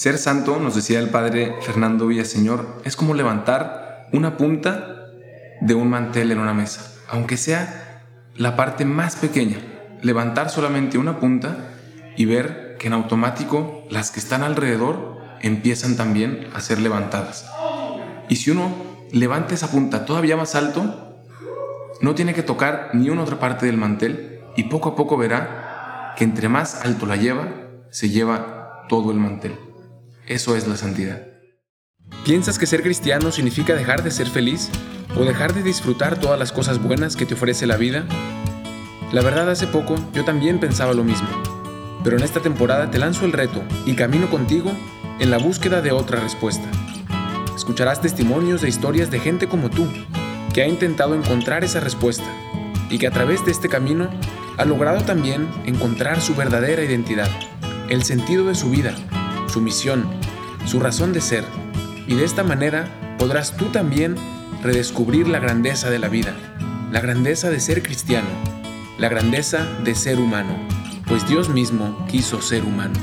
Ser santo, nos decía el padre Fernando Villaseñor, es como levantar una punta de un mantel en una mesa, aunque sea la parte más pequeña, levantar solamente una punta y ver que en automático las que están alrededor empiezan también a ser levantadas. Y si uno levanta esa punta todavía más alto, no tiene que tocar ni una otra parte del mantel y poco a poco verá que entre más alto la lleva, se lleva todo el mantel. Eso es la santidad. ¿Piensas que ser cristiano significa dejar de ser feliz o dejar de disfrutar todas las cosas buenas que te ofrece la vida? La verdad hace poco yo también pensaba lo mismo, pero en esta temporada te lanzo el reto y camino contigo en la búsqueda de otra respuesta. Escucharás testimonios de historias de gente como tú, que ha intentado encontrar esa respuesta y que a través de este camino ha logrado también encontrar su verdadera identidad, el sentido de su vida, su misión, su razón de ser, y de esta manera podrás tú también redescubrir la grandeza de la vida, la grandeza de ser cristiano, la grandeza de ser humano, pues Dios mismo quiso ser humano.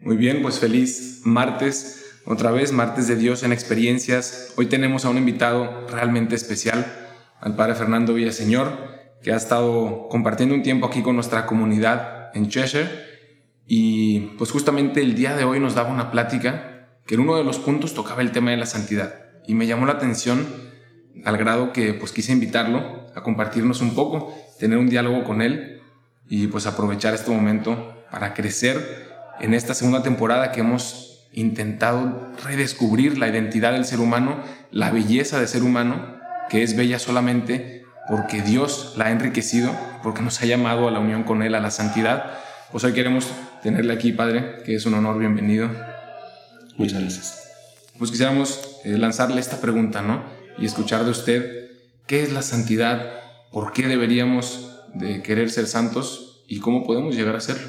Muy bien, pues feliz martes, otra vez martes de Dios en experiencias. Hoy tenemos a un invitado realmente especial, al Padre Fernando Villaseñor, que ha estado compartiendo un tiempo aquí con nuestra comunidad en Cheshire. Y pues justamente el día de hoy nos daba una plática que en uno de los puntos tocaba el tema de la santidad. Y me llamó la atención al grado que pues quise invitarlo a compartirnos un poco, tener un diálogo con él y pues aprovechar este momento para crecer en esta segunda temporada que hemos intentado redescubrir la identidad del ser humano, la belleza del ser humano, que es bella solamente porque Dios la ha enriquecido, porque nos ha llamado a la unión con Él, a la santidad. Pues hoy queremos tenerle aquí, Padre, que es un honor, bienvenido. Muchas gracias. Pues quisiéramos eh, lanzarle esta pregunta, ¿no? Y escuchar de usted, ¿qué es la santidad? ¿Por qué deberíamos de querer ser santos? ¿Y cómo podemos llegar a serlo?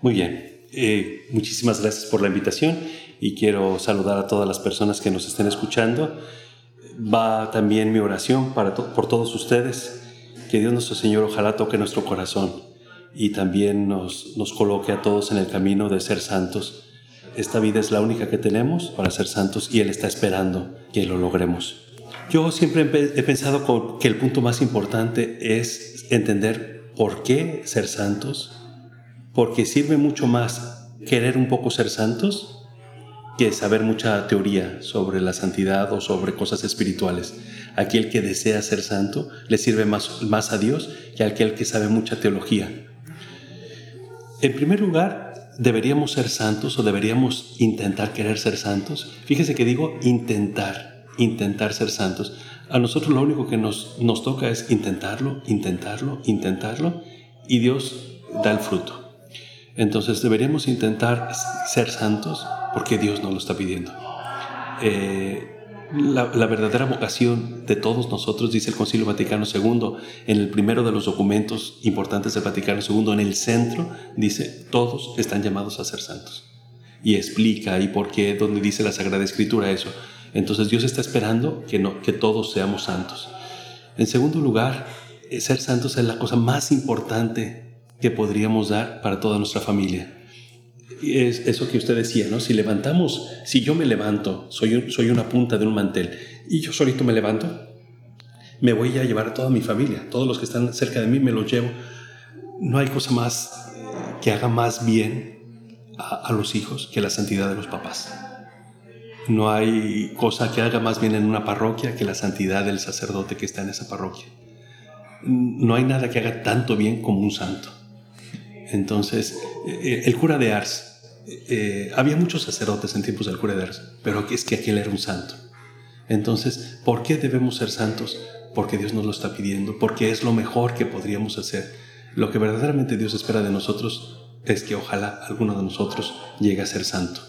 Muy bien. Eh, muchísimas gracias por la invitación y quiero saludar a todas las personas que nos estén escuchando va también mi oración para por todos ustedes. Que Dios nuestro Señor ojalá toque nuestro corazón y también nos, nos coloque a todos en el camino de ser santos. Esta vida es la única que tenemos para ser santos y Él está esperando que lo logremos. Yo siempre he pensado que el punto más importante es entender por qué ser santos, porque sirve mucho más querer un poco ser santos que saber mucha teoría sobre la santidad o sobre cosas espirituales. Aquel que desea ser santo le sirve más, más a Dios que aquel que sabe mucha teología. En primer lugar, deberíamos ser santos o deberíamos intentar querer ser santos. Fíjese que digo intentar, intentar ser santos. A nosotros lo único que nos, nos toca es intentarlo, intentarlo, intentarlo y Dios da el fruto. Entonces deberíamos intentar ser santos porque Dios nos lo está pidiendo. Eh, la, verdadera vocación de todos nosotros, dice el Concilio Vaticano II, en el primero de los documentos importantes del Vaticano II, en el centro, dice, todos están llamados a ser santos. Y explica y por qué, donde dice la Sagrada Escritura eso. Entonces Dios está esperando que, no, que todos seamos santos. En segundo lugar, eh, ser santos es la cosa más importante que podríamos dar para toda nuestra familia es eso que usted decía, ¿no? Si levantamos, si yo me levanto, soy, soy una punta de un mantel y yo solito me levanto, me voy a llevar a toda mi familia, todos los que están cerca de mí me los llevo. No hay cosa más eh, que haga más bien a, los hijos que la santidad de los papás. No hay cosa que haga más bien en una parroquia que la santidad del sacerdote que está en esa parroquia. No hay nada que haga tanto bien como un santo. Entonces, eh, el cura de Ars, eh, había muchos sacerdotes en tiempos del cura de Ars, pero es que aquel era un santo. Entonces, ¿por qué debemos ser santos? Porque Dios nos lo está pidiendo, porque es lo mejor que podríamos hacer. Lo que verdaderamente Dios espera de nosotros es que ojalá alguno de nosotros llegue a ser santo.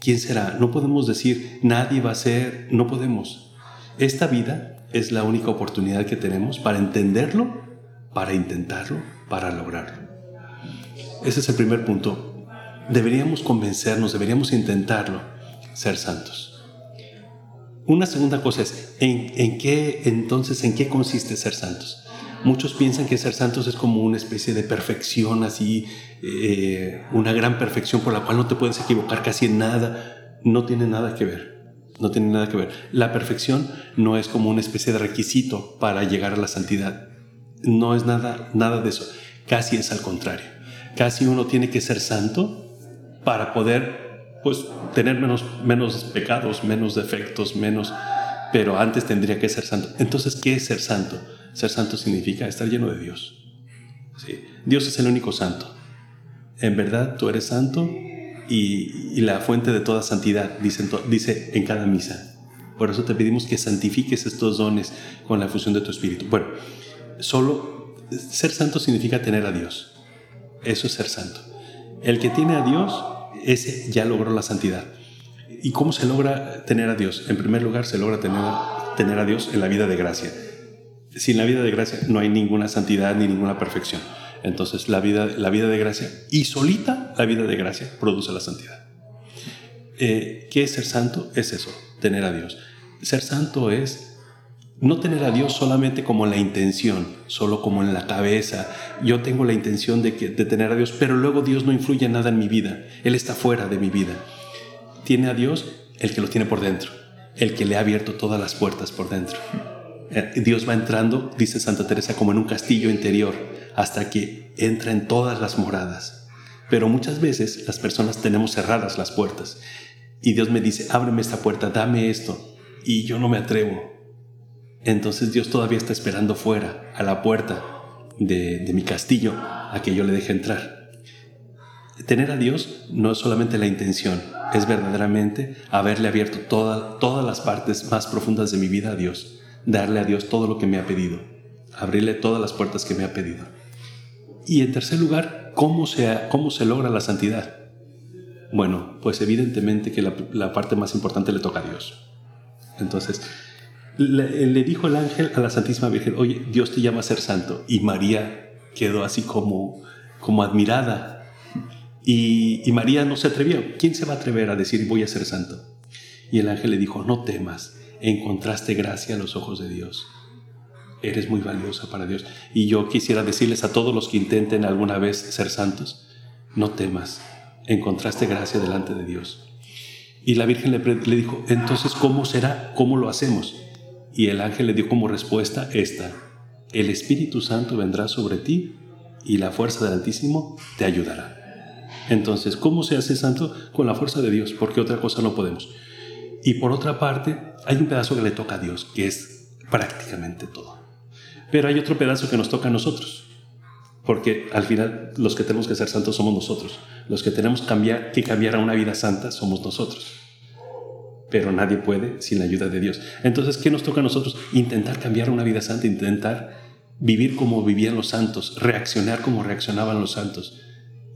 ¿Quién será? No podemos decir, nadie va a ser, no podemos. Esta vida es la única oportunidad que tenemos para entenderlo, para intentarlo para lograrlo. Ese es el primer punto. Deberíamos convencernos, deberíamos intentarlo, ser santos. Una segunda cosa es, ¿en, qué entonces, en qué consiste ser santos? Muchos piensan que ser santos es como una especie de perfección, así, eh, una gran perfección por la cual no te puedes equivocar casi en nada. No tiene nada que ver. No tiene nada que ver. La perfección no es como una especie de requisito para llegar a la santidad. No es nada, nada de eso. Casi es al contrario. Casi uno tiene que ser santo para poder, pues, tener menos, menos pecados, menos defectos, menos. Pero antes tendría que ser santo. Entonces, ¿qué es ser santo? Ser santo significa estar lleno de Dios. ¿Sí? Dios es el único santo. En verdad, tú eres santo y, la fuente de toda santidad, dice, dice en cada misa. Por eso te pedimos que santifiques estos dones con la fusión de tu espíritu. Bueno, solo ser santo significa tener a Dios. Eso es ser santo. El que tiene a Dios, ese ya logró la santidad. ¿Y cómo se logra tener a Dios? En primer lugar, se logra tener, tener a Dios en la vida de gracia. Sin la vida de gracia no hay ninguna santidad ni ninguna perfección. Entonces la vida, la vida de gracia y solita la vida de gracia produce la santidad. Eh, ¿Qué es ser santo? Es eso, tener a Dios. Ser santo es no tener a Dios solamente como la intención, solo como en la cabeza. Yo tengo la intención de, que, de tener a Dios, pero luego Dios no influye en nada en mi vida. Él está fuera de mi vida. Tiene a Dios el que lo tiene por dentro, el que le ha abierto todas las puertas por dentro. Eh, Dios va entrando, dice Santa Teresa, como en un castillo interior hasta que entra en todas las moradas. Pero muchas veces las personas tenemos cerradas las puertas y Dios me dice, ábreme esta puerta, dame esto, y yo no me atrevo. Entonces Dios todavía está esperando fuera, a la puerta de, mi castillo, a que yo le deje entrar. Tener a Dios no es solamente la intención, es verdaderamente haberle abierto todas las partes más profundas de mi vida a Dios, darle a Dios todo lo que me ha pedido, abrirle todas las puertas que me ha pedido. Y en tercer lugar, ¿cómo se, cómo se logra la santidad? Bueno, pues evidentemente que la, parte más importante le toca a Dios. Entonces, le, dijo el ángel a la Santísima Virgen, oye, Dios te llama a ser santo. Y María quedó así como, como admirada. Y, María no se atrevió. ¿Quién se va a atrever a decir voy a ser santo? Y el ángel le dijo, no temas, encontraste gracia a los ojos de Dios eres muy valiosa para Dios. Y yo quisiera decirles a todos los que intenten alguna vez ser santos, no temas, encontraste gracia delante de Dios. Y la Virgen le dijo, entonces, ¿cómo será? ¿Cómo lo hacemos? Y el ángel le dio como respuesta esta, el Espíritu Santo vendrá sobre ti y la fuerza del Altísimo te ayudará. Entonces, ¿cómo se hace santo? Con la fuerza de Dios, porque otra cosa no podemos. Y por otra parte, hay un pedazo que le toca a Dios, que es prácticamente todo. Pero hay otro pedazo que nos toca a nosotros, porque al final los que tenemos que ser santos somos nosotros. Los que tenemos cambiar, que cambiar a una vida santa somos nosotros. Pero nadie puede sin la ayuda de Dios. Entonces, ¿qué nos toca a nosotros? Intentar cambiar una vida santa, intentar vivir como vivían los santos, reaccionar como reaccionaban los santos.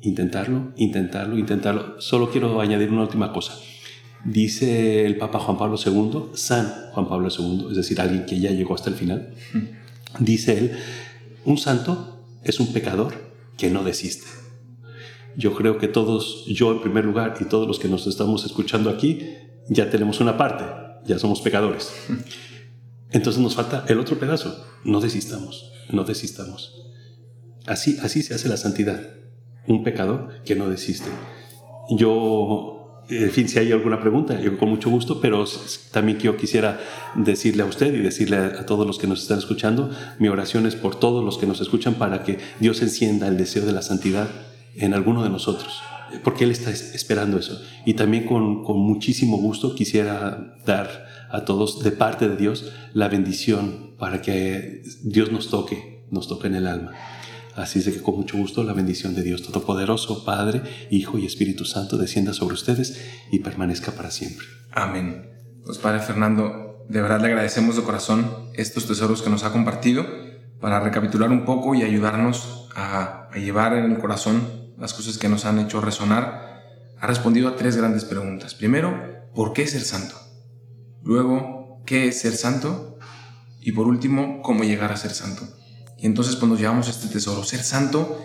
Intentarlo, intentarlo, intentarlo. Solo quiero añadir una última cosa. Dice el Papa Juan Pablo II, San Juan Pablo II, es decir, alguien que ya llegó hasta el final, Dice él, un santo es un pecador que no desiste. Yo creo que todos, yo en primer lugar y todos los que nos estamos escuchando aquí, ya tenemos una parte, ya somos pecadores. Entonces nos falta el otro pedazo, no desistamos, no desistamos. Así, así se hace la santidad, un pecador que no desiste. Yo en fin, si hay alguna pregunta, yo con mucho gusto, pero también yo quisiera decirle a usted y decirle a, todos los que nos están escuchando, mi oración es por todos los que nos escuchan para que Dios encienda el deseo de la santidad en alguno de nosotros, porque Él está esperando eso. Y también con, con muchísimo gusto quisiera dar a todos, de parte de Dios, la bendición para que Dios nos toque, nos toque en el alma. Así es de que con mucho gusto la bendición de Dios Todopoderoso, Padre, Hijo y Espíritu Santo descienda sobre ustedes y permanezca para siempre. Amén. Pues Padre Fernando, de verdad le agradecemos de corazón estos tesoros que nos ha compartido para recapitular un poco y ayudarnos a, a llevar en el corazón las cosas que nos han hecho resonar, ha respondido a tres grandes preguntas. Primero, ¿por qué ser santo? Luego, ¿qué es ser santo? Y por último, ¿cómo llegar a ser santo? Y entonces pues, cuando llevamos este tesoro, ser santo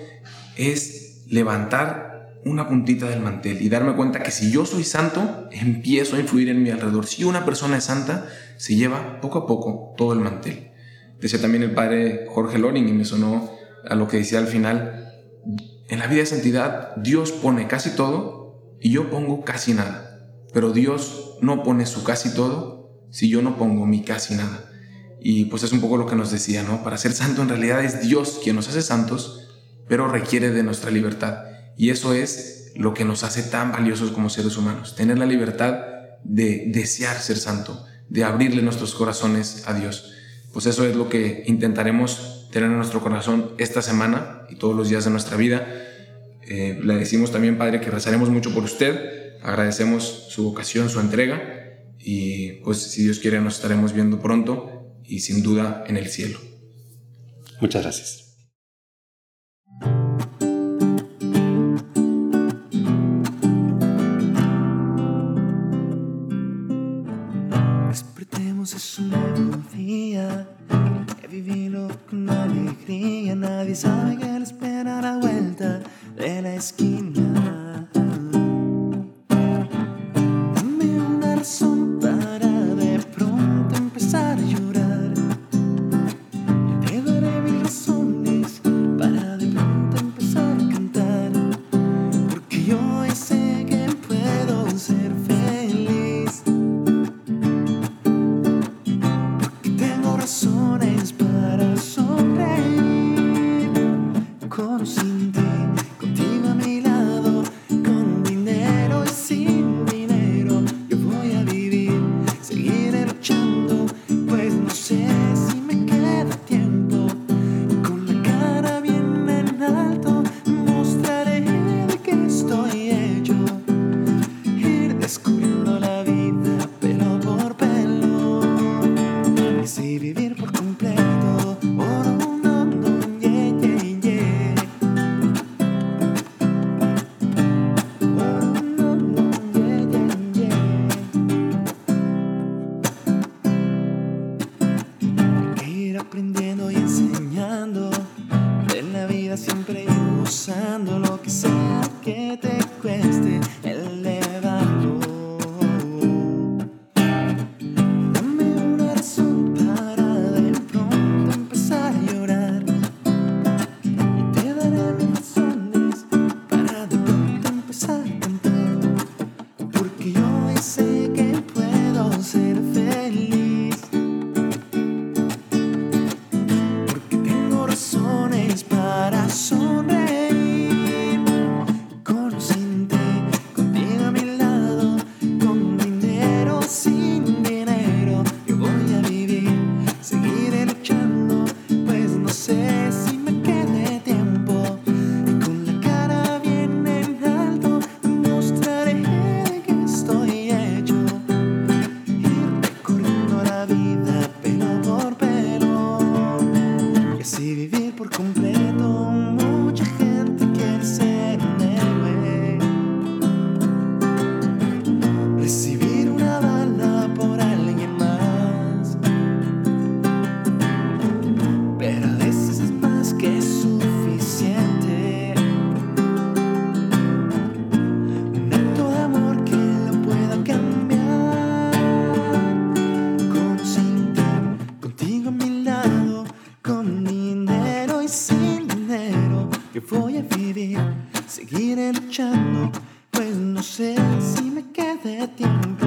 es levantar una puntita del mantel y darme cuenta que si yo soy santo, empiezo a influir en mi alrededor. Si una persona es santa, se lleva poco a poco todo el mantel. Decía también el padre Jorge Loring y me sonó a lo que decía al final, en la vida de santidad Dios pone casi todo y yo pongo casi nada. Pero Dios no pone su casi todo si yo no pongo mi casi nada. Y pues es un poco lo que nos decía, ¿no? Para ser santo en realidad es Dios quien nos hace santos, pero requiere de nuestra libertad. Y eso es lo que nos hace tan valiosos como seres humanos, tener la libertad de desear ser santo, de abrirle nuestros corazones a Dios. Pues eso es lo que intentaremos tener en nuestro corazón esta semana y todos los días de nuestra vida. Eh, le decimos también, Padre, que rezaremos mucho por usted, agradecemos su vocación, su entrega y pues si Dios quiere nos estaremos viendo pronto y sin duda en el cielo. Muchas gracias. es un nuevo día. nadie sabe que seguiré luchando, pues no sé si me quede tiempo.